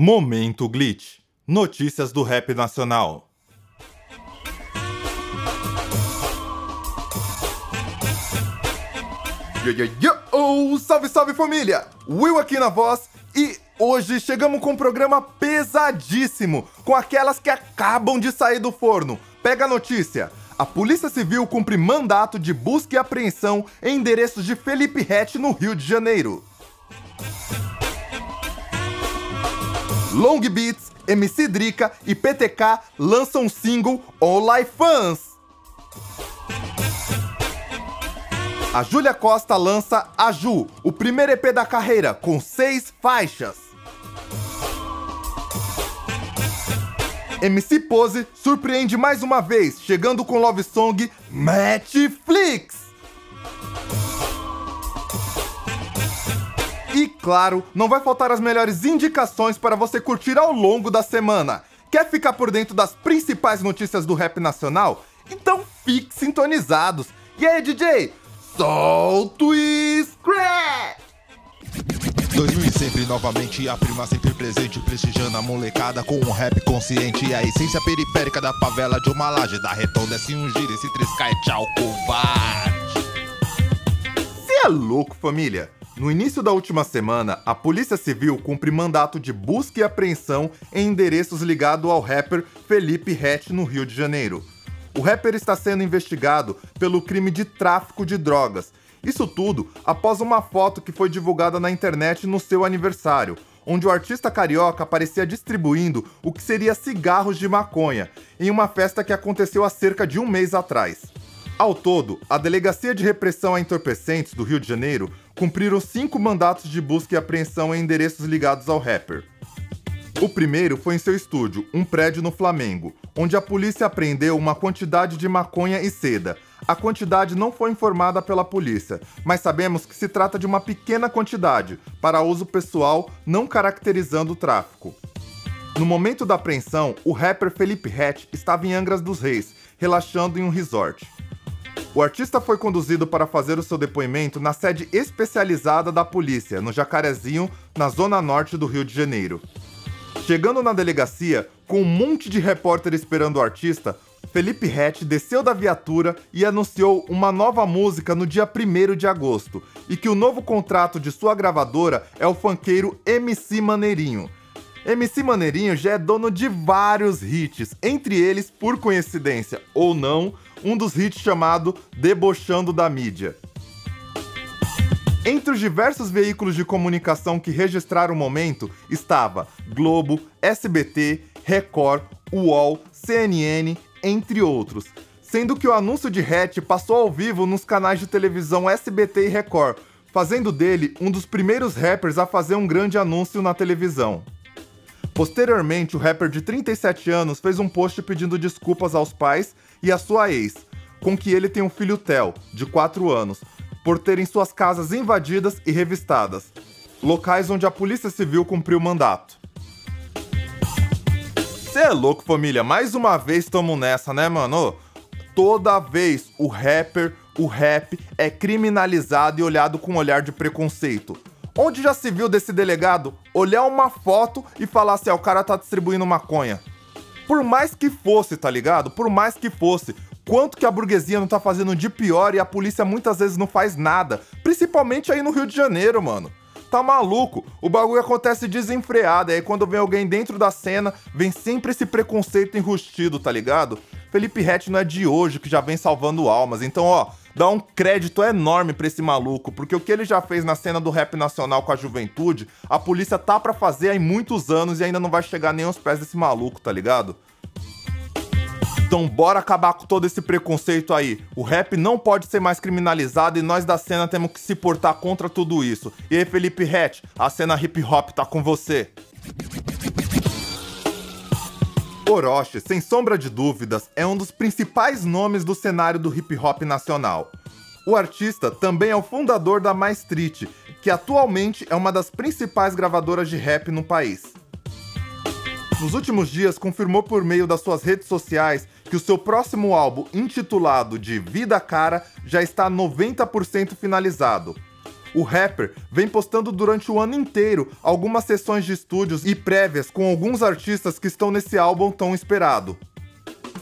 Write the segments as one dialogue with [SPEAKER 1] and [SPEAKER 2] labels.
[SPEAKER 1] Momento Glitch. Notícias do rap nacional. Yo, yo, yo! Oh, salve, salve família! Will aqui na voz e hoje chegamos com um programa pesadíssimo, com aquelas que acabam de sair do forno. Pega a notícia! A Polícia Civil cumpre mandato de busca e apreensão em endereços de Felipe Rett no Rio de Janeiro. Long Beats, MC Drica e PTK lançam um single All Life Fans. A Júlia Costa lança A Ju, o primeiro EP da carreira, com seis faixas. MC Pose surpreende mais uma vez, chegando com love song Netflix. E claro, não vai faltar as melhores indicações para você curtir ao longo da semana. Quer ficar por dentro das principais notícias do rap nacional? Então fique sintonizados. E aí, DJ? Solta o scratch!
[SPEAKER 2] 2000 sempre novamente, a prima sempre presente, prestigiando a molecada com um rap consciente. E a essência periférica da favela de uma laje, da retonda é um giro, esse triscar é tchau, covarde.
[SPEAKER 1] Cê é louco, família? No início da última semana, a Polícia Civil cumpre mandato de busca e apreensão em endereços ligados ao rapper Felipe Rett no Rio de Janeiro. O rapper está sendo investigado pelo crime de tráfico de drogas. Isso tudo após uma foto que foi divulgada na internet no seu aniversário, onde o artista carioca aparecia distribuindo o que seria cigarros de maconha, em uma festa que aconteceu há cerca de um mês atrás. Ao todo, a Delegacia de Repressão a Entorpecentes do Rio de Janeiro cumpriram cinco mandatos de busca e apreensão em endereços ligados ao rapper. O primeiro foi em seu estúdio, um prédio no Flamengo, onde a polícia apreendeu uma quantidade de maconha e seda. A quantidade não foi informada pela polícia, mas sabemos que se trata de uma pequena quantidade, para uso pessoal, não caracterizando o tráfico. No momento da apreensão, o rapper Felipe Rett estava em Angras dos Reis, relaxando em um resort. O artista foi conduzido para fazer o seu depoimento na sede especializada da polícia, no Jacarezinho, na zona norte do Rio de Janeiro. Chegando na delegacia, com um monte de repórter esperando o artista, Felipe Rett desceu da viatura e anunciou uma nova música no dia 1 de agosto, e que o novo contrato de sua gravadora é o funkeiro MC Maneirinho. MC Maneirinho já é dono de vários hits, entre eles, por coincidência ou não, um dos hits chamado Debochando da Mídia. Entre os diversos veículos de comunicação que registraram o momento estava Globo, SBT, Record, UOL, CNN, entre outros. Sendo que o anúncio de Hatch passou ao vivo nos canais de televisão SBT e Record, fazendo dele um dos primeiros rappers a fazer um grande anúncio na televisão. Posteriormente, o rapper de 37 anos fez um post pedindo desculpas aos pais e à sua ex, com que ele tem um filho Theo, de 4 anos, por terem suas casas invadidas e revistadas, locais onde a Polícia Civil cumpriu o mandato. Cê é louco, família, mais uma vez tamo nessa, né, mano? Toda vez o rapper, o rap é criminalizado e olhado com um olhar de preconceito. Onde já se viu desse delegado olhar uma foto e falar assim, ah, o cara tá distribuindo maconha? Por mais que fosse, tá ligado? Por mais que fosse. Quanto que a burguesia não tá fazendo de pior e a polícia muitas vezes não faz nada. Principalmente aí no Rio de Janeiro, mano. Tá maluco? O bagulho acontece desenfreado. Aí quando vem alguém dentro da cena, vem sempre esse preconceito enrustido, tá ligado? Felipe Rett não é de hoje que já vem salvando almas. Então, ó, dá um crédito enorme pra esse maluco, porque o que ele já fez na cena do rap nacional com a juventude, a polícia tá pra fazer há muitos anos e ainda não vai chegar nem aos pés desse maluco, tá ligado? Então bora acabar com todo esse preconceito aí. O rap não pode ser mais criminalizado e nós da cena temos que se portar contra tudo isso. E aí, Felipe Rett, a cena hip hop tá com você. Orochi, sem sombra de dúvidas, é um dos principais nomes do cenário do hip hop nacional. O artista também é o fundador da Mais Street, que atualmente é uma das principais gravadoras de rap no país. Nos últimos dias, confirmou por meio das suas redes sociais que o seu próximo álbum, intitulado de Vida Cara, já está 90% finalizado. O rapper vem postando durante o ano inteiro algumas sessões de estúdios e prévias com alguns artistas que estão nesse álbum tão esperado.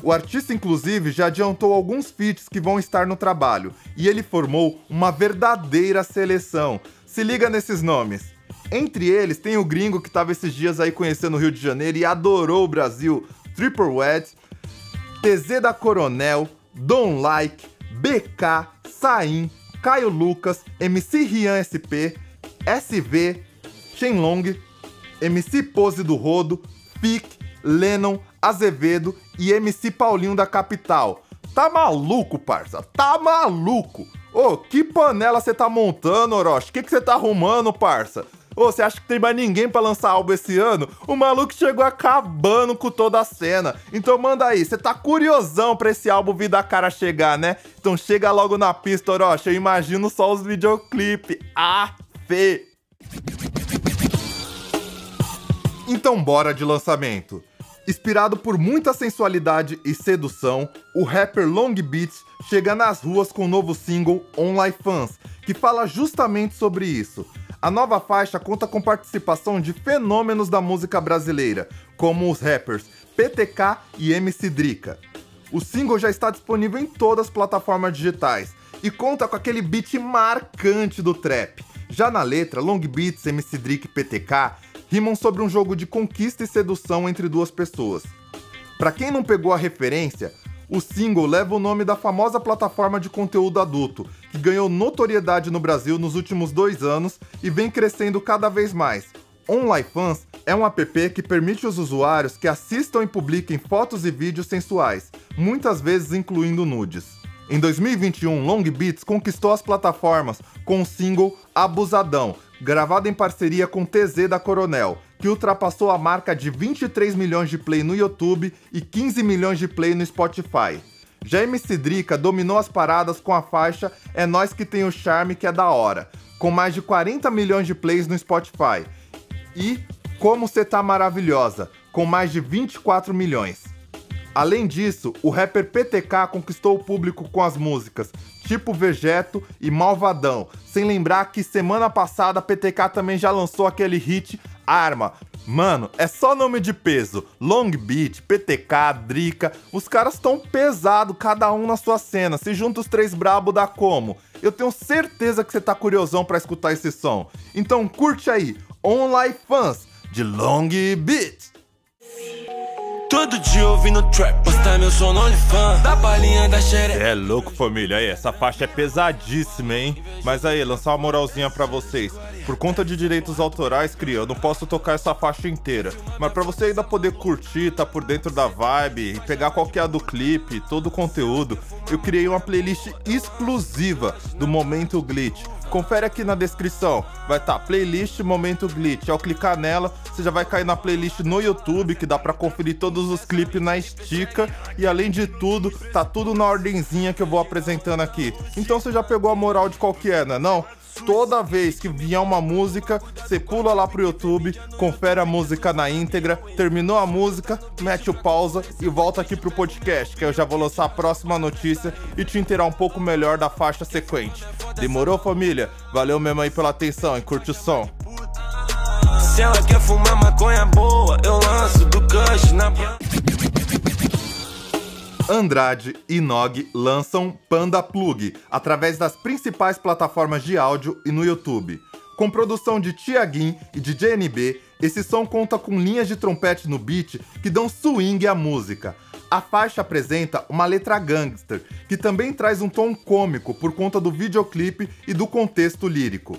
[SPEAKER 1] O artista, inclusive, já adiantou alguns feats que vão estar no trabalho e ele formou uma verdadeira seleção. Se liga nesses nomes. Entre eles tem o gringo que estava esses dias aí conhecendo o Rio de Janeiro e adorou o Brasil, Triple Wed, TZ da Coronel, Don Like, BK, Sain, Caio Lucas, MC Rian SP, SV, Shenlong, MC Pose do Rodo, Pic, Lennon, Azevedo e MC Paulinho da Capital. Tá maluco, parça? Tá maluco? Ô, que panela você tá montando, Orochi? O que você tá arrumando, parça? Ô, você acha que tem mais ninguém para lançar álbum esse ano? O maluco chegou acabando com toda a cena. Então manda aí, você tá curiosão pra esse álbum vir da cara chegar, né? Então chega logo na pista, Orochi. Eu imagino só os videoclipes. Fê! Então bora de lançamento. Inspirado por muita sensualidade e sedução, o rapper Long Beats chega nas ruas com o novo single Online Fans, que fala justamente sobre isso. A nova faixa conta com participação de fenômenos da música brasileira, como os rappers PTK e MC Drica. O single já está disponível em todas as plataformas digitais e conta com aquele beat marcante do trap. Já na letra, Long Beats, MC Drica e PTK rimam sobre um jogo de conquista e sedução entre duas pessoas. Para quem não pegou a referência, o single leva o nome da famosa plataforma de conteúdo adulto, que ganhou notoriedade no Brasil nos últimos dois anos e vem crescendo cada vez mais. OnlyFans é um app que permite aos usuários que assistam e publiquem fotos e vídeos sensuais, muitas vezes incluindo nudes. Em 2021, Long Beats conquistou as plataformas com o single Abusadão, gravado em parceria com TZ da Coronel, que ultrapassou a marca de 23 milhões de play no YouTube e 15 milhões de play no Spotify. Já MC Drica dominou as paradas com a faixa É Nós Que Tem o Charme Que É Da Hora, com mais de 40 milhões de plays no Spotify. E Como Cê Tá Maravilhosa, com mais de 24 milhões. Além disso, o rapper PTK conquistou o público com as músicas Tipo Vegeto e Malvadão, sem lembrar que semana passada PTK também já lançou aquele hit Arma. Mano, é só nome de peso. Long Beat, PTK, Drica, os caras estão pesado, cada um na sua cena. Se junta os três brabo dá como? Eu tenho certeza que você tá curiosão para escutar esse som. Então curte aí, Online Fans de Long Beat.
[SPEAKER 3] Todo dia ouvindo trap, postar meu som no OnlyFans. Da palhinha da xereca
[SPEAKER 1] É louco família, aí essa faixa é pesadíssima, hein? Mas aí, lançar uma moralzinha pra vocês. Por conta de direitos autorais, cria, eu não posso tocar essa faixa inteira. Mas pra você ainda poder curtir, tá por dentro da vibe E pegar qualquer do clipe, todo o conteúdo Eu criei uma playlist exclusiva do Momento Glitch Confere aqui na descrição, vai estar tá, playlist Momento Glitch. Ao clicar nela, você já vai cair na playlist no YouTube, que dá para conferir todos os clipes na estica. E além de tudo, tá tudo na ordenzinha que eu vou apresentando aqui. Então você já pegou a moral de qual que é, não? Toda vez que vier uma música, você pula lá pro YouTube, confere a música na íntegra, terminou a música, mete o pausa e volta aqui pro podcast, que eu já vou lançar a próxima notícia e te inteirar um pouco melhor da faixa sequente. Demorou, família? Valeu mesmo aí pela atenção e curte o som. Se ela quer fumar maconha boa, Andrade e Nog lançam Panda Plug através das principais plataformas de áudio e no YouTube. Com produção de Tiaguin e de JNB, esse som conta com linhas de trompete no beat que dão swing à música. A faixa apresenta uma letra gangster, que também traz um tom cômico por conta do videoclipe e do contexto lírico.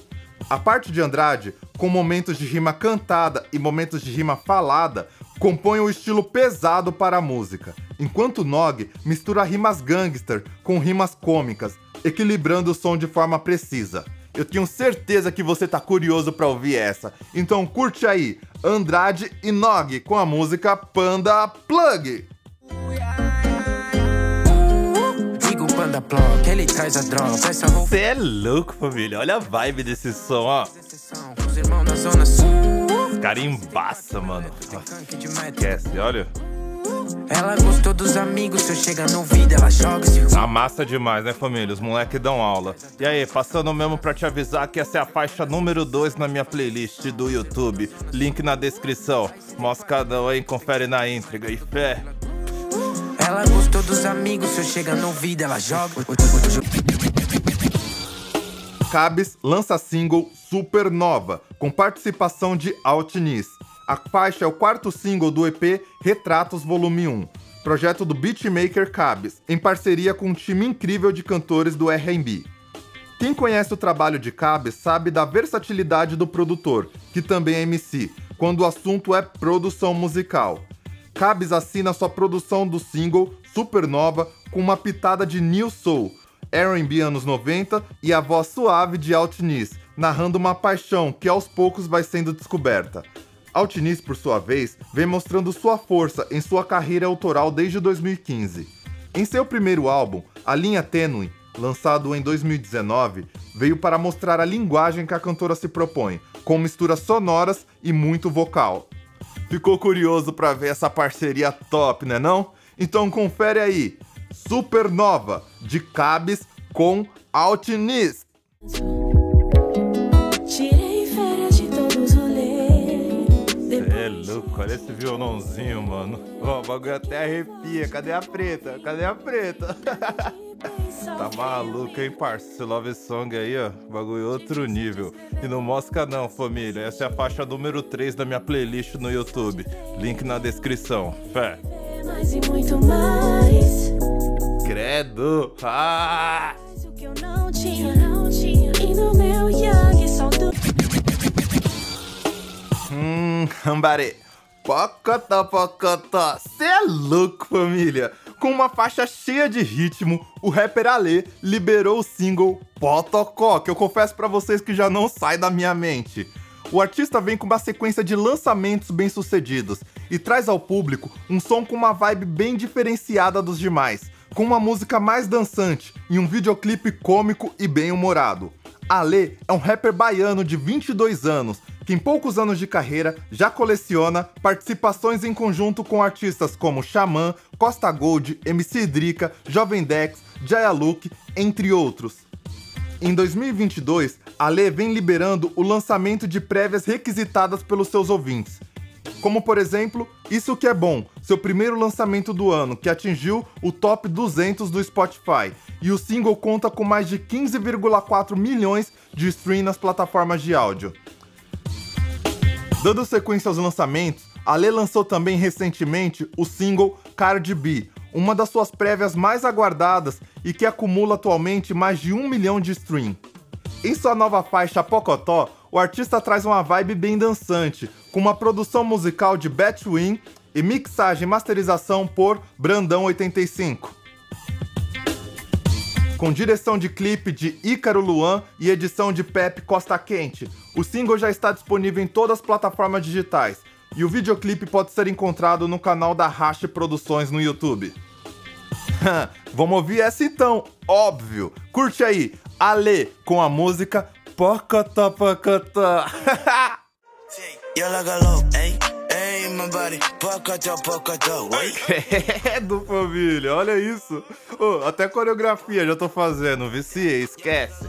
[SPEAKER 1] A parte de Andrade, com momentos de rima cantada e momentos de rima falada, compõe o estilo pesado para a música, enquanto Nog mistura rimas gangster com rimas cômicas, equilibrando o som de forma precisa. Eu tenho certeza que você tá curioso para ouvir essa. Então curte aí, Andrade e Nog com a música Panda Plug. Você é louco, família. Olha a vibe desse som, ó. Os caras embaça, mano. Esquece, olha.
[SPEAKER 4] Ela gostou dos amigos, se eu chegar no ela joga se
[SPEAKER 1] A massa demais, né, família? Os moleques dão aula. E aí, passando mesmo pra te avisar que essa é a faixa número 2 na minha playlist do YouTube. Link na descrição. Moscadão aí, confere na íntegra e fé.
[SPEAKER 4] Ela gostou dos amigos, se eu no ela joga.
[SPEAKER 1] Cabes lança single Supernova, com participação de Altiniz. A faixa é o quarto single do EP Retratos Volume 1, projeto do beatmaker Cabes, em parceria com um time incrível de cantores do R&B. Quem conhece o trabalho de Cabes sabe da versatilidade do produtor, que também é MC, quando o assunto é produção musical. Cabes assina sua produção do single Supernova com uma pitada de New Soul, R&B anos 90 e a voz suave de Altiniz, narrando uma paixão que aos poucos vai sendo descoberta. Altiniz, por sua vez, vem mostrando sua força em sua carreira autoral desde 2015. Em seu primeiro álbum, A Linha Tênue, lançado em 2019, veio para mostrar a linguagem que a cantora se propõe, com misturas sonoras e muito vocal. Ficou curioso para ver essa parceria top, né não? Então confere aí, Supernova, de Cabes com Altiniz. louco, olha esse violãozinho, mano. Ó, o bagulho até arrepia. Cadê a preta? Cadê a preta? tá maluco, hein, parça? Esse love song aí, ó. Bagulho outro nível. E não mosca não, família. Essa é a faixa número 3 da minha playlist no YouTube. Link na descrição. Fé. Mais e muito mais. Credo. Ah! Hum, ambaré. Pocotó, pocotó. Cê é louco, família. Com uma faixa cheia de ritmo, o rapper Ale liberou o single Potocó, que eu confesso para vocês que já não sai da minha mente. O artista vem com uma sequência de lançamentos bem-sucedidos e traz ao público um som com uma vibe bem diferenciada dos demais, com uma música mais dançante e um videoclipe cômico e bem-humorado. Ale é um rapper baiano de 22 anos que em poucos anos de carreira já coleciona participações em conjunto com artistas como Xamã, Costa Gold, MC Drica, Jovem Dex, Jaya Luke, entre outros. Em 2022, a Lê vem liberando o lançamento de prévias requisitadas pelos seus ouvintes. Como por exemplo, Isso Que É Bom, seu primeiro lançamento do ano, que atingiu o top 200 do Spotify, e o single conta com mais de 15,4 milhões de streams nas plataformas de áudio. Dando sequência aos lançamentos, a Lê lançou também recentemente o single Cardi B, uma das suas prévias mais aguardadas e que acumula atualmente mais de um milhão de streams. Em sua nova faixa Pocotó, o artista traz uma vibe bem dançante, com uma produção musical de Batwin e mixagem e masterização por Brandão85. Com direção de clipe de Ícaro Luan e edição de Pepe Costa Quente, o single já está disponível em todas as plataformas digitais e o videoclipe pode ser encontrado no canal da Rash Produções no YouTube. Vamos ouvir essa então, óbvio. Curte aí, Ale com a música Pocotó Pocotó. É do família, olha isso. Oh, até coreografia já tô fazendo, viciei, esquece.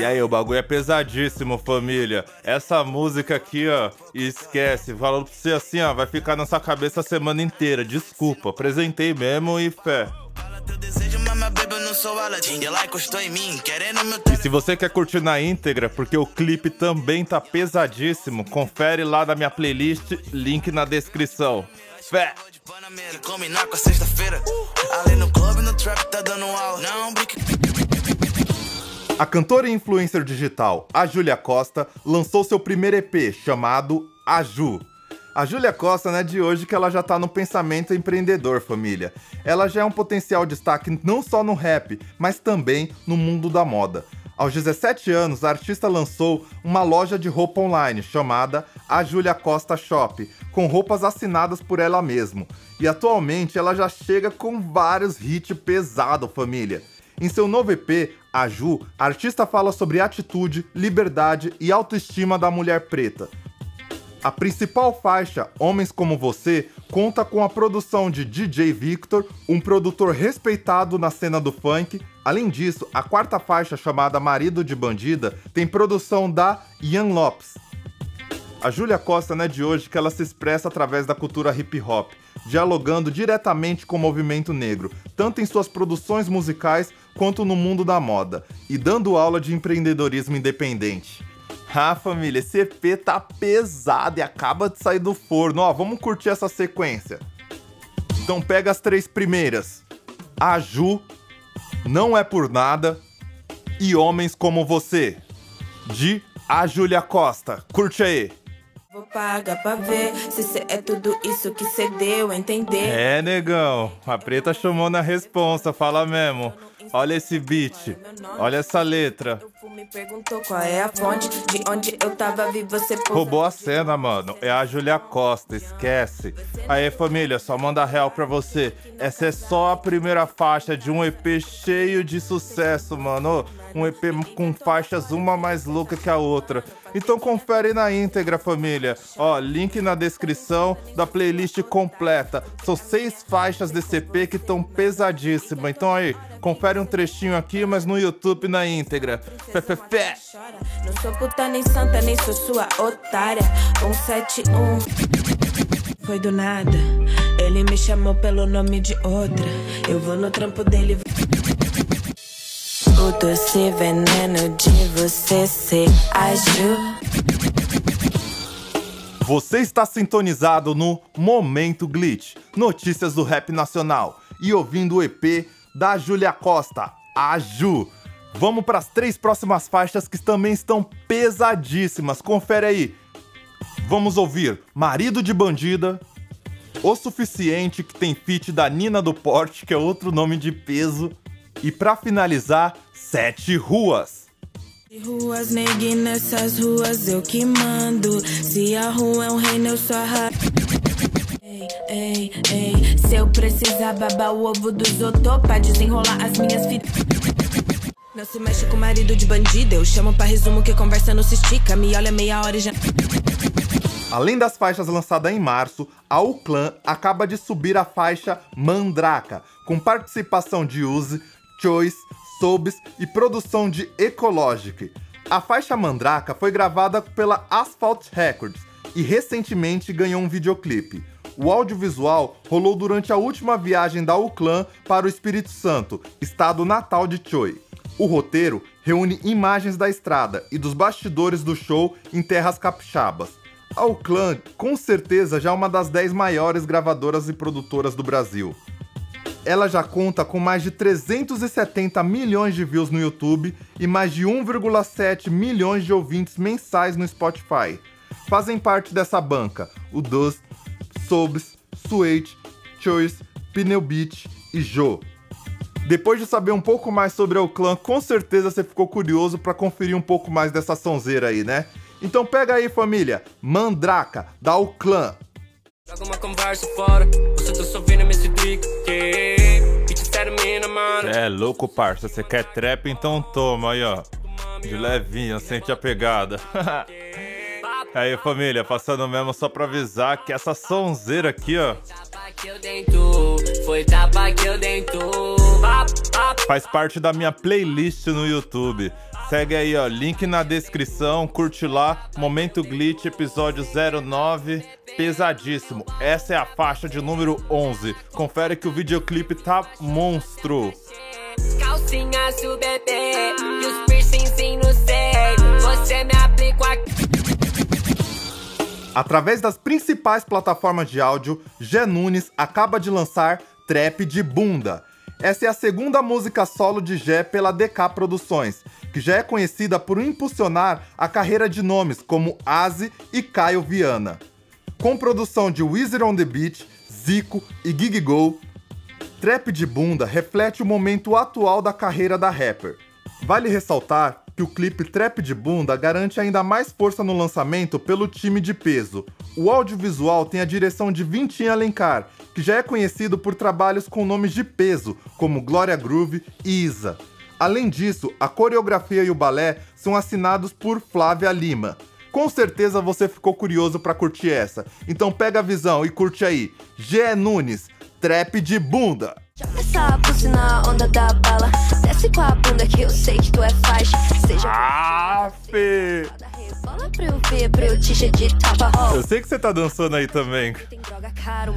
[SPEAKER 1] E aí, o bagulho é pesadíssimo, família. Essa música aqui, ó, esquece. Falando pra você assim, ó, vai ficar na sua cabeça a semana inteira. Desculpa, apresentei mesmo e fé. E se você quer curtir na íntegra, porque o clipe também tá pesadíssimo, confere lá na minha playlist, link na descrição. Fé! A cantora e influencer digital, a Júlia Costa, lançou seu primeiro EP chamado Aju. A Júlia Costa não é de hoje que ela já tá no pensamento empreendedor, família. Ela já é um potencial destaque não só no rap, mas também no mundo da moda. Aos 17 anos, a artista lançou uma loja de roupa online chamada A Júlia Costa Shop, com roupas assinadas por ela mesma. E atualmente ela já chega com vários hits pesados, família. Em seu novo EP, a Ju, a artista fala sobre atitude, liberdade e autoestima da mulher preta. A principal faixa, Homens Como Você, conta com a produção de DJ Victor, um produtor respeitado na cena do funk. Além disso, a quarta faixa, chamada Marido de Bandida, tem produção da Ian Lopes. A Júlia Costa não é de hoje que ela se expressa através da cultura hip hop, dialogando diretamente com o movimento negro, tanto em suas produções musicais quanto no mundo da moda, e dando aula de empreendedorismo independente. Ah, família, esse EP tá pesado e acaba de sair do forno. Ó, vamos curtir essa sequência. Então pega as três primeiras. A Ju, Não É Por Nada e Homens Como Você. De A Júlia Costa. Curte aí.
[SPEAKER 5] Vou pagar pra ver se cê é tudo isso que cê deu entender.
[SPEAKER 1] É, negão. A preta chamou na responsa, fala mesmo. Olha esse beat, olha essa letra. Roubou a cena, mano. É a Julia Costa, esquece. Aí, família, só manda real pra você. Essa é só a primeira faixa de um EP cheio de sucesso, mano. Um EP com faixas uma mais louca que a outra. Então confere na íntegra, família. Ó, link na descrição da playlist completa. São seis faixas desse EP que estão pesadíssimas. Então aí, confere um trechinho aqui, mas no YouTube na íntegra. Fé.
[SPEAKER 5] Não sou puta nem santa, nem sou sua otária. 171 Foi do nada. Ele me chamou pelo nome de outra. Eu vou no trampo dele. O doce veneno de você se agiu.
[SPEAKER 1] Você está sintonizado no Momento Glitch, notícias do rap nacional, e ouvindo o EP da Júlia Costa, a Ju. Vamos para as três próximas faixas que também estão pesadíssimas. Confere aí. Vamos ouvir Marido de Bandida, O Suficiente, que tem feat da Nina do Porte, que é outro nome de peso. E para finalizar, Sete Ruas.
[SPEAKER 5] Ruas, negue, nessas ruas eu que mando. Se a rua é um reino, eu sou a Ei, ei, ei. Se eu precisar babar o ovo dos outros pra desenrolar as minhas fitas. Não se mexe com marido de bandido. Eu chamo pra resumo que conversa não se estica. Me olha meia hora e já.
[SPEAKER 1] Além das faixas lançadas em março, a Uclan acaba de subir a faixa Mandraka, com participação de Uzi, Choice, Sobs e produção de Ecologic. A faixa Mandraka foi gravada pela Asphalt Records e recentemente ganhou um videoclipe. O audiovisual rolou durante a última viagem da Uclan para o Espírito Santo, estado natal de Choi. O roteiro reúne imagens da estrada e dos bastidores do show em terras capixabas. A Uclan, com certeza, já é uma das 10 maiores gravadoras e produtoras do Brasil ela já conta com mais de 370 milhões de views no YouTube e mais de 1,7 milhões de ouvintes mensais no Spotify. Fazem parte dessa banca o Dust, Sobs, Suede, Choice, Pneu Beach e Joe. Depois de saber um pouco mais sobre o clã, com certeza você ficou curioso para conferir um pouco mais dessa sonzeira aí, né? Então pega aí, família, Mandraka, da O Clã. Joga uma conversa fora, você tá só É louco, parça, você quer trap, então toma aí, ó. De levinho, sente a pegada. aí, família, passando mesmo só pra avisar que essa sonzeira aqui, ó. Faz parte da minha playlist no YouTube. Segue aí, ó, link na descrição, curte lá, Momento Glitch, episódio 09, pesadíssimo. Essa é a faixa de número 11. Confere que o videoclipe tá monstro. Calcinha bebê e os Através das principais plataformas de áudio, Gé Nunes acaba de lançar Trap de Bunda. Essa é a segunda música solo de Gé pela DK Produções que já é conhecida por impulsionar a carreira de nomes como Aze e Caio Viana. Com produção de Wizard on the Beach, Zico e Gig Go, Trap de Bunda reflete o momento atual da carreira da rapper. Vale ressaltar que o clipe Trap de Bunda garante ainda mais força no lançamento pelo time de peso. O audiovisual tem a direção de Vintin Alencar, que já é conhecido por trabalhos com nomes de peso, como Glória Groove e Isa. Além disso, a coreografia e o balé são assinados por Flávia Lima. Com certeza você ficou curioso pra curtir essa. Então pega a visão e curte aí. Gé Nunes, trap de bunda.
[SPEAKER 6] Essa pussy na onda da bala. Desce com a bunda que eu sei que tu é faixa. Seja
[SPEAKER 1] Afe!
[SPEAKER 6] Eu
[SPEAKER 1] sei que você tá dançando aí também.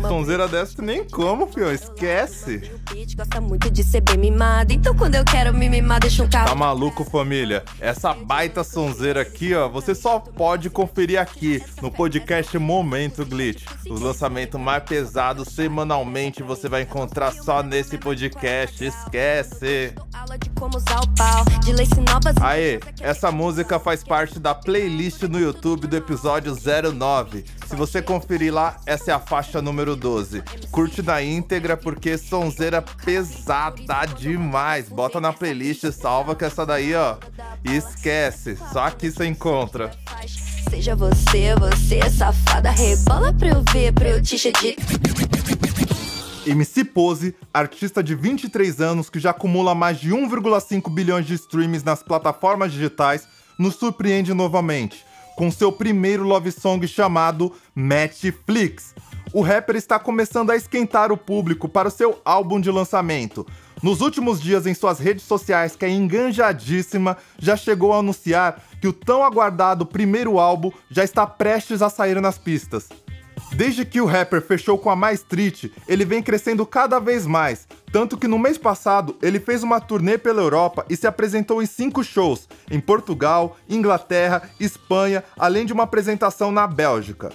[SPEAKER 1] Sonzeira dessa tu nem como, filho. Esquece.
[SPEAKER 6] Mimada. Então.
[SPEAKER 1] Tá maluco, família? Essa baita sonzeira aqui, ó, você só pode conferir aqui no podcast Momento Glitch. Os lançamentos mais pesados semanalmente você vai encontrar só nesse podcast. Esquece. Aê, essa música faz parte da playlist no YouTube do episódio 09. Se você conferir lá, essa é a faixa número 12. Curte na íntegra porque sonzeira pesada demais. Bota na playlist, salva que essa daí, ó. E esquece, só aqui você encontra.
[SPEAKER 6] Seja você, você, safada. Rebola pra eu ver, pra eu te de.
[SPEAKER 1] MC Pose, artista de 23 anos que já acumula mais de 1,5 bilhões de streams nas plataformas digitais, nos surpreende novamente com seu primeiro love song chamado Netflix. O rapper está começando a esquentar o público para o seu álbum de lançamento. Nos últimos dias, em suas redes sociais, que é enganjadíssima, já chegou a anunciar que o tão aguardado primeiro álbum já está prestes a sair nas pistas. Desde que o rapper fechou com a Mais Street, ele vem crescendo cada vez mais, tanto que no mês passado ele fez uma turnê pela Europa e se apresentou em cinco shows, em Portugal, Inglaterra, Espanha, além de uma apresentação na Bélgica.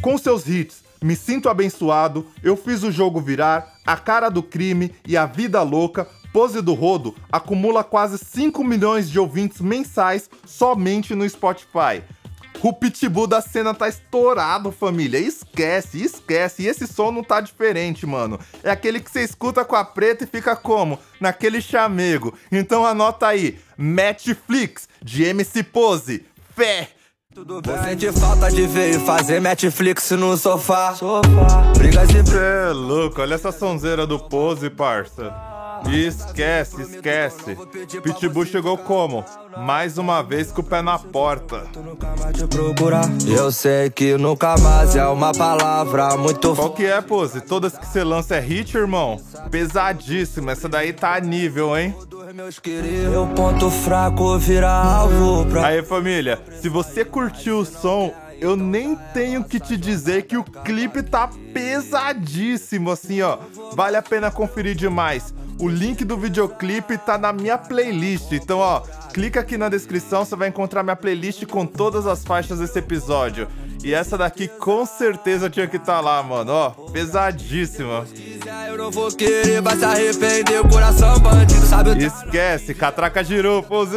[SPEAKER 1] Com seus hits Me Sinto Abençoado, Eu Fiz o Jogo Virar, A Cara do Crime e A Vida Louca, Pose do Rodo acumula quase 5 milhões de ouvintes mensais somente no Spotify. O pitbull da cena tá estourado, família. Esquece, esquece. E esse som não tá diferente, mano. É aquele que você escuta com a preta e fica como? Naquele chamego. Então anota aí: Netflix, de MC Pose. Fé!
[SPEAKER 3] Tudo bem. Sente falta de ver e fazer Netflix no sofá. Sofá. Brigas e
[SPEAKER 1] Cê é louco, olha essa sonzeira do Pose, parça. E esquece, esquece. Pitbull chegou como? Mais uma vez com o pé na porta.
[SPEAKER 3] Eu sei que nunca mais é uma palavra muito
[SPEAKER 1] Qual que é, Pose? Todas que você lança é hit, irmão? Pesadíssima, essa daí tá a nível, hein?
[SPEAKER 3] forte, meus queridos. Meu ponto fraco vira alvo pra.
[SPEAKER 1] Aí, família, se você curtiu o som, eu nem tenho que te dizer que o clipe tá pesadíssimo, assim, ó. Vale a pena conferir demais. O link do videoclipe tá na minha playlist. Então, ó, clica aqui na descrição, você vai encontrar minha playlist com todas as faixas desse episódio. E essa daqui com certeza tinha que estar tá lá, mano, ó. Pesadíssima. Esquece, catraca girou, pose.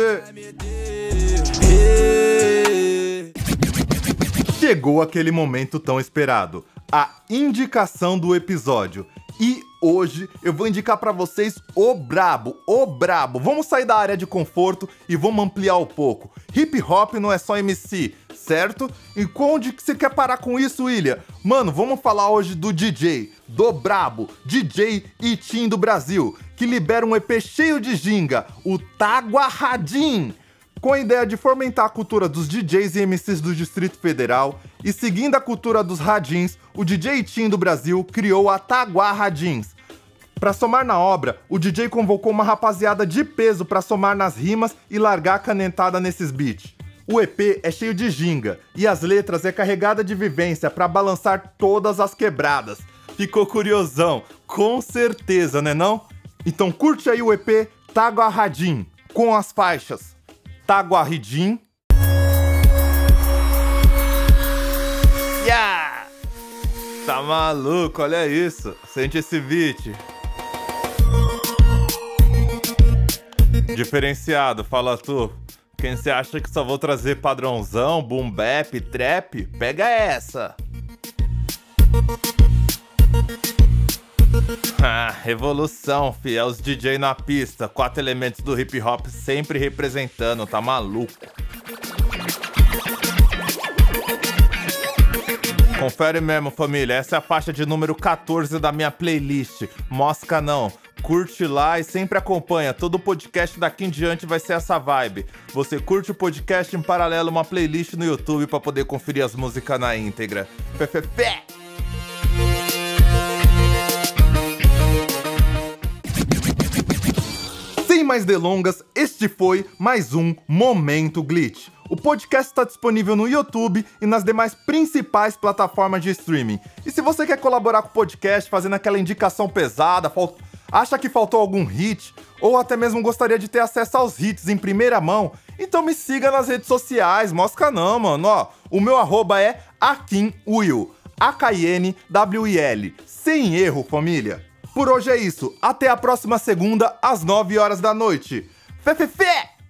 [SPEAKER 1] Chegou aquele momento tão esperado, a indicação do episódio. E hoje eu vou indicar pra vocês o brabo, o brabo. Vamos sair da área de conforto e vamos ampliar um pouco. Hip hop não é só MC, certo? E onde que você quer parar com isso, William? Mano, vamos falar hoje do DJ, do brabo, DJ Itim do Brasil, que libera um EP cheio de ginga, o Taguarradim. Com a ideia de fomentar a cultura dos DJs e MCs do Distrito Federal e seguindo a cultura dos radins, o DJ Tim do Brasil criou a Taguá Radins. Para somar na obra, o DJ convocou uma rapaziada de peso para somar nas rimas e largar a canetada nesses beats. O EP é cheio de ginga e as letras é carregada de vivência para balançar todas as quebradas. Ficou curiosão? Com certeza, né não? Então curte aí o EP Taguá Radim com as faixas Taguaridim. Yeah! Tá maluco, olha isso. Sente esse beat. Diferenciado, fala tu. Quem você acha que só vou trazer padrãozão, boom bap, trap? Pega essa. Ah, revolução, fi. É os DJ na pista. Quatro elementos do hip hop sempre representando, tá maluco. Confere mesmo, família. Essa é a faixa de número 14 da minha playlist. Mosca não. curte lá e sempre acompanha. Todo podcast daqui em diante vai ser essa vibe. Você curte o podcast em paralelo uma playlist no YouTube para poder conferir as músicas na íntegra. Fé, mais delongas, este foi mais um Momento Glitch. O podcast está disponível no YouTube e nas demais principais plataformas de streaming. E se você quer colaborar com o podcast, fazendo aquela indicação pesada, acha que faltou algum hit, ou até mesmo gostaria de ter acesso aos hits em primeira mão, então me siga nas redes sociais, mosca não, mano. Ó, o meu arroba é AkinWill, A-K-I-N-W-I-L. Sem erro, família. Por hoje é isso. Até a próxima segunda, às 9 horas da noite. Fé, fé, fé!